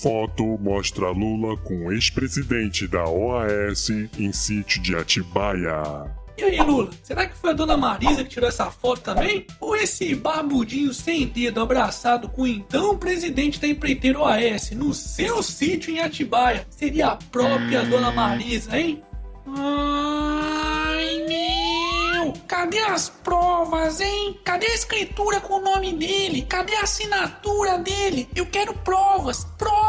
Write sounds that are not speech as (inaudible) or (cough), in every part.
Foto mostra Lula com ex-presidente da OAS em sítio de Atibaia. E aí, Lula, será que foi a dona Marisa que tirou essa foto também? Ou esse barbudinho sem dedo abraçado com o então presidente da empreiteira OAS no seu sítio em Atibaia seria a própria dona Marisa, hein? Ai, meu! Cadê as provas, hein? Cadê a escritura com o nome dele? Cadê a assinatura dele? Eu quero provas! Provas,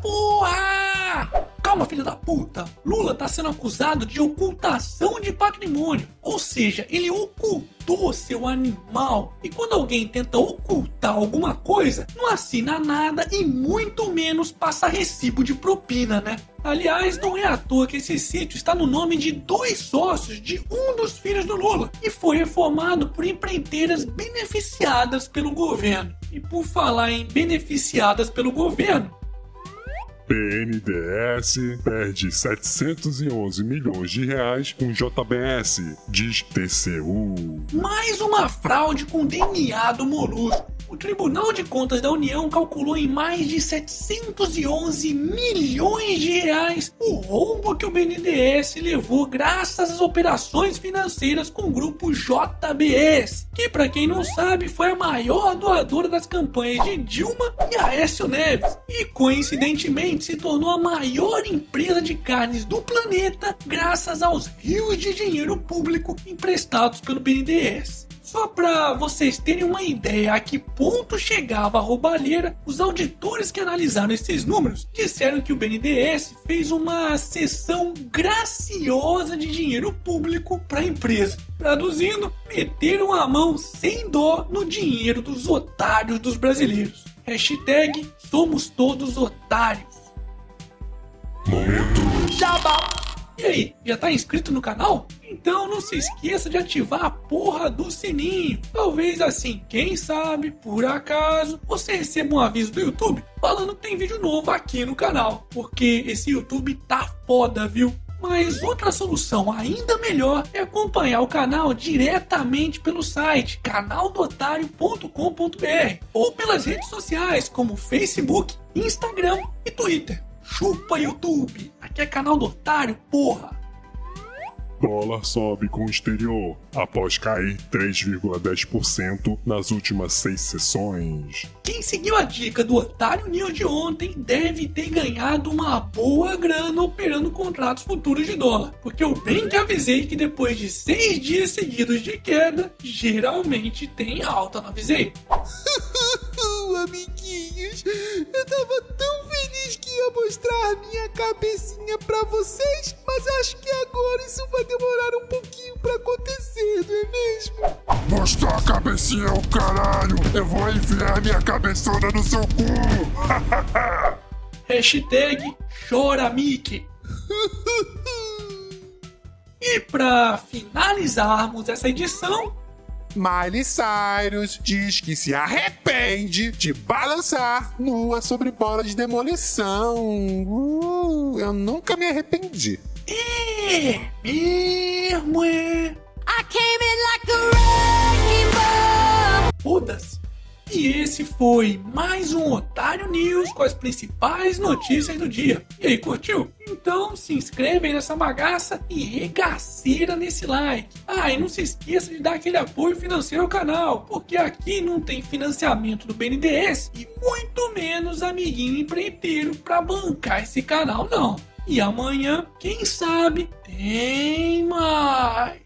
porra! Calma, filho da puta! Lula tá sendo acusado de ocultação de patrimônio. Ou seja, ele ocultou seu animal. E quando alguém tenta ocultar alguma coisa, não assina nada e muito menos passa recibo de propina, né? Aliás, não é à toa que esse sítio está no nome de dois sócios de um dos filhos do Lula e foi reformado por empreiteiras beneficiadas pelo governo. E por falar em beneficiadas pelo governo, BNDES perde 711 milhões de reais com JBS, diz TCU. Mais uma fraude com DNA do Molusco. O Tribunal de Contas da União calculou em mais de 711 milhões de reais o rombo que o BNDES levou graças às operações financeiras com o grupo JBS, que para quem não sabe foi a maior doadora das campanhas de Dilma e Aécio Neves, e coincidentemente se tornou a maior empresa de carnes do planeta graças aos rios de dinheiro público emprestados pelo BNDES. Só para vocês terem uma ideia a que ponto chegava a roubalheira, os auditores que analisaram esses números disseram que o BNDES fez uma cessão graciosa de dinheiro público para a empresa. Traduzindo, meteram a mão sem dó no dinheiro dos otários dos brasileiros. Hashtag somos todos otários. Momento. Jabá! E aí, já tá inscrito no canal? Então não se esqueça de ativar a porra do sininho. Talvez assim, quem sabe, por acaso, você receba um aviso do YouTube falando que tem vídeo novo aqui no canal. Porque esse YouTube tá foda, viu? Mas outra solução ainda melhor é acompanhar o canal diretamente pelo site canaldotário.com.br ou pelas redes sociais como Facebook, Instagram e Twitter. Chupa YouTube! Aqui é canal do otário, porra! Dólar sobe com o exterior após cair 3,10% nas últimas seis sessões. Quem seguiu a dica do Otário News de ontem deve ter ganhado uma boa grana operando contratos futuros de dólar. Porque eu bem que avisei que depois de seis dias seguidos de queda, geralmente tem alta, não avisei? (laughs) Amiguinhos, eu tava tão feliz que ia mostrar minha cabecinha pra vocês, Mostrar a cabecinha ao caralho! Eu vou enfiar minha cabeçona no seu cu! (laughs) Hashtag chora Mickey. (laughs) E para finalizarmos essa edição, Miley Cyrus diz que se arrepende de balançar nua sobre bola de demolição. Uh, eu nunca me arrependi. é mesmo é. I came in Foda-se. E esse foi mais um Otário News com as principais notícias do dia. E aí, curtiu? Então se inscreve aí nessa bagaça e regaceira nesse like. Ah, e não se esqueça de dar aquele apoio financeiro ao canal, porque aqui não tem financiamento do BNDES e muito menos amiguinho empreiteiro para bancar esse canal, não. E amanhã, quem sabe, tem mais.